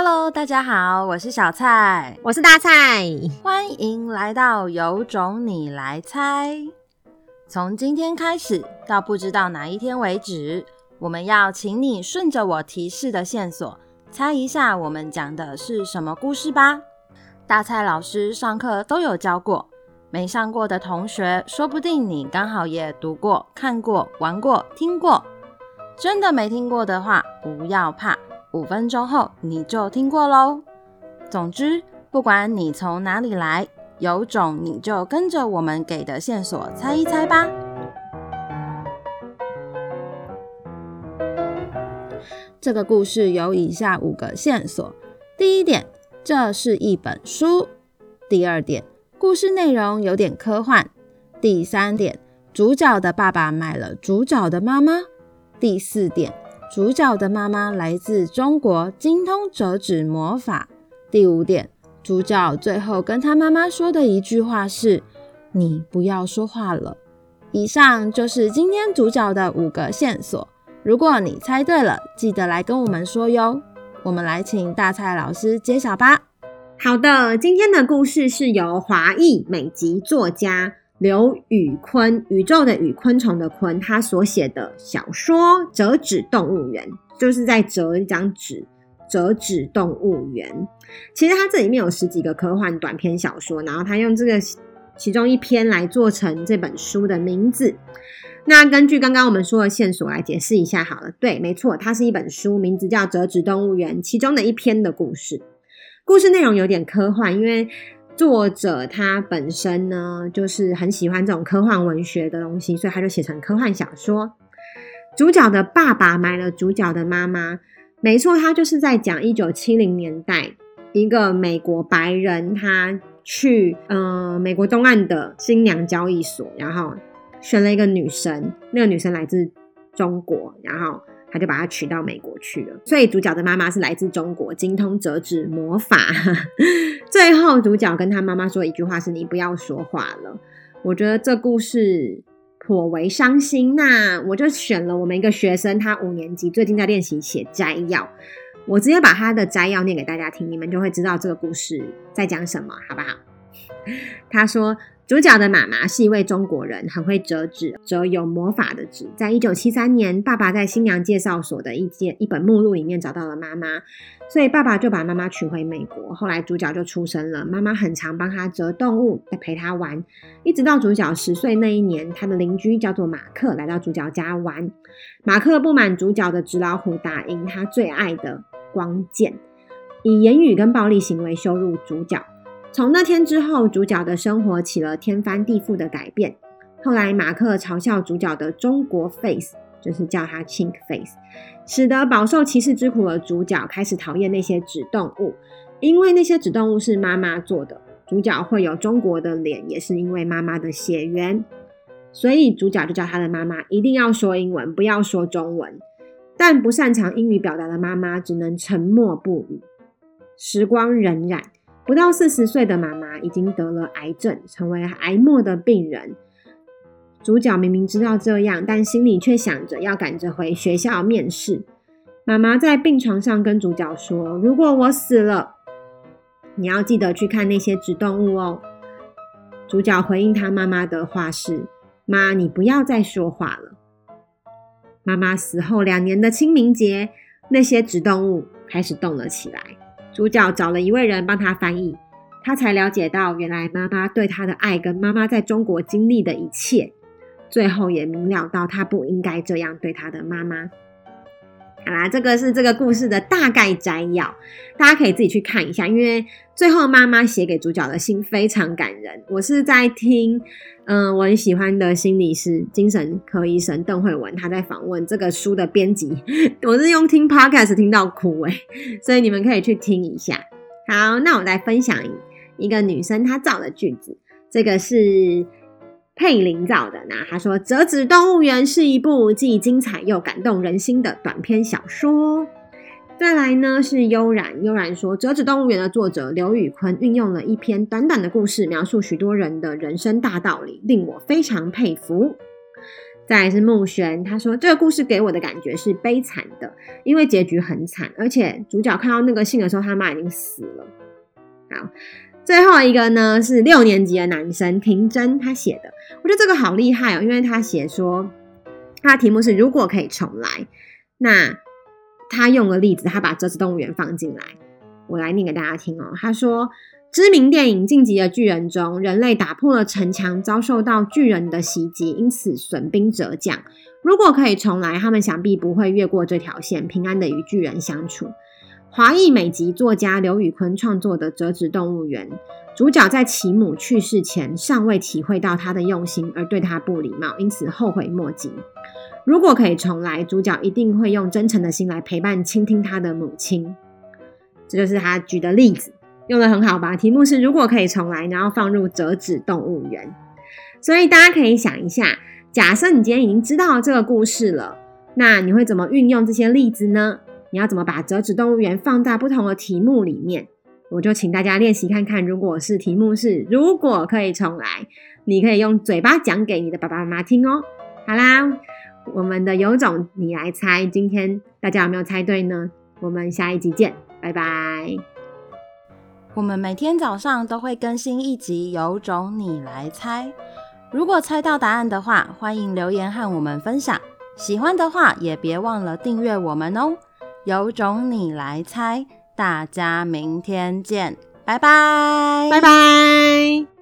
Hello，大家好，我是小蔡，我是大蔡，欢迎来到有种你来猜。从今天开始到不知道哪一天为止，我们要请你顺着我提示的线索，猜一下我们讲的是什么故事吧。大蔡老师上课都有教过，没上过的同学，说不定你刚好也读过、看过、玩过、听过。真的没听过的话，不要怕。五分钟后你就听过喽。总之，不管你从哪里来，有种你就跟着我们给的线索猜一猜吧。这个故事有以下五个线索：第一点，这是一本书；第二点，故事内容有点科幻；第三点，主角的爸爸买了主角的妈妈；第四点。主角的妈妈来自中国，精通折纸魔法。第五点，主角最后跟他妈妈说的一句话是：“你不要说话了。”以上就是今天主角的五个线索。如果你猜对了，记得来跟我们说哟。我们来请大蔡老师揭晓吧。好的，今天的故事是由华裔美籍作家。刘宇坤，宇宙的宇，昆虫的昆，他所写的小说《折纸动物园》，就是在折一张纸，折纸动物园。其实他这里面有十几个科幻短篇小说，然后他用这个其中一篇来做成这本书的名字。那根据刚刚我们说的线索来解释一下好了。对，没错，它是一本书，名字叫《折纸动物园》，其中的一篇的故事。故事内容有点科幻，因为。作者他本身呢，就是很喜欢这种科幻文学的东西，所以他就写成科幻小说。主角的爸爸买了主角的妈妈，没错，他就是在讲一九七零年代一个美国白人，他去呃美国东岸的新娘交易所，然后选了一个女生，那个女生来自中国，然后。他就把她娶到美国去了，所以主角的妈妈是来自中国，精通折纸魔法。最后，主角跟他妈妈说一句话是：“你不要说话了。”我觉得这故事颇为伤心。那我就选了我们一个学生，他五年级最近在练习写摘要，我直接把他的摘要念给大家听，你们就会知道这个故事在讲什么，好不好？他说。主角的妈妈是一位中国人，很会折纸，折有魔法的纸。在一九七三年，爸爸在新娘介绍所的一件一本目录里面找到了妈妈，所以爸爸就把妈妈娶回美国。后来主角就出生了，妈妈很常帮他折动物，陪他玩，一直到主角十岁那一年，他的邻居叫做马克来到主角家玩。马克不满主角的纸老虎打赢他最爱的光剑，以言语跟暴力行为羞辱主角。从那天之后，主角的生活起了天翻地覆的改变。后来，马克嘲笑主角的中国 face，就是叫他 chink face，使得饱受歧视之苦的主角开始讨厌那些纸动物，因为那些纸动物是妈妈做的。主角会有中国的脸，也是因为妈妈的血缘，所以主角就叫他的妈妈一定要说英文，不要说中文。但不擅长英语表达的妈妈只能沉默不语。时光荏苒。不到四十岁的妈妈已经得了癌症，成为癌末的病人。主角明明知道这样，但心里却想着要赶着回学校面试。妈妈在病床上跟主角说：“如果我死了，你要记得去看那些植动物哦。”主角回应他妈妈的话是：“妈，你不要再说话了。”妈妈死后两年的清明节，那些植动物开始动了起来。主角找了一位人帮他翻译，他才了解到，原来妈妈对他的爱跟妈妈在中国经历的一切，最后也明了到他不应该这样对他的妈妈。好啦，这个是这个故事的大概摘要，大家可以自己去看一下。因为最后妈妈写给主角的信非常感人。我是在听，嗯、我很喜欢的心理师、精神科医生邓惠文，他在访问这个书的编辑。我是用听 podcast 听到哭诶，所以你们可以去听一下。好，那我来分享一个女生她造的句子，这个是。佩林造的，那他说《折纸动物园》是一部既精彩又感动人心的短篇小说。再来呢是悠然，悠然说《折纸动物园》的作者刘宇坤运用了一篇短短的故事，描述许多人的人生大道理，令我非常佩服。再来是木璇，他说这个故事给我的感觉是悲惨的，因为结局很惨，而且主角看到那个信的时候，他妈已经死了。好，最后一个呢是六年级的男生庭真他写的，我觉得这个好厉害哦，因为他写说他的题目是如果可以重来，那他用个例子，他把折纸动物园放进来，我来念给大家听哦。他说。知名电影《晋级的巨人》中，人类打破了城墙，遭受到巨人的袭击，因此损兵折将。如果可以重来，他们想必不会越过这条线，平安的与巨人相处。华裔美籍作家刘宇昆创作的《折纸动物园》，主角在其母去世前尚未体会到他的用心，而对他不礼貌，因此后悔莫及。如果可以重来，主角一定会用真诚的心来陪伴、倾听他的母亲。这就是他举的例子。用得很好吧？题目是如果可以重来，然后放入折纸动物园。所以大家可以想一下，假设你今天已经知道这个故事了，那你会怎么运用这些例子呢？你要怎么把折纸动物园放在不同的题目里面？我就请大家练习看看，如果是题目是如果可以重来，你可以用嘴巴讲给你的爸爸妈妈听哦。好啦，我们的有种你来猜，今天大家有没有猜对呢？我们下一集见，拜拜。我们每天早上都会更新一集，有种你来猜。如果猜到答案的话，欢迎留言和我们分享。喜欢的话，也别忘了订阅我们哦。有种你来猜，大家明天见，拜拜，拜拜。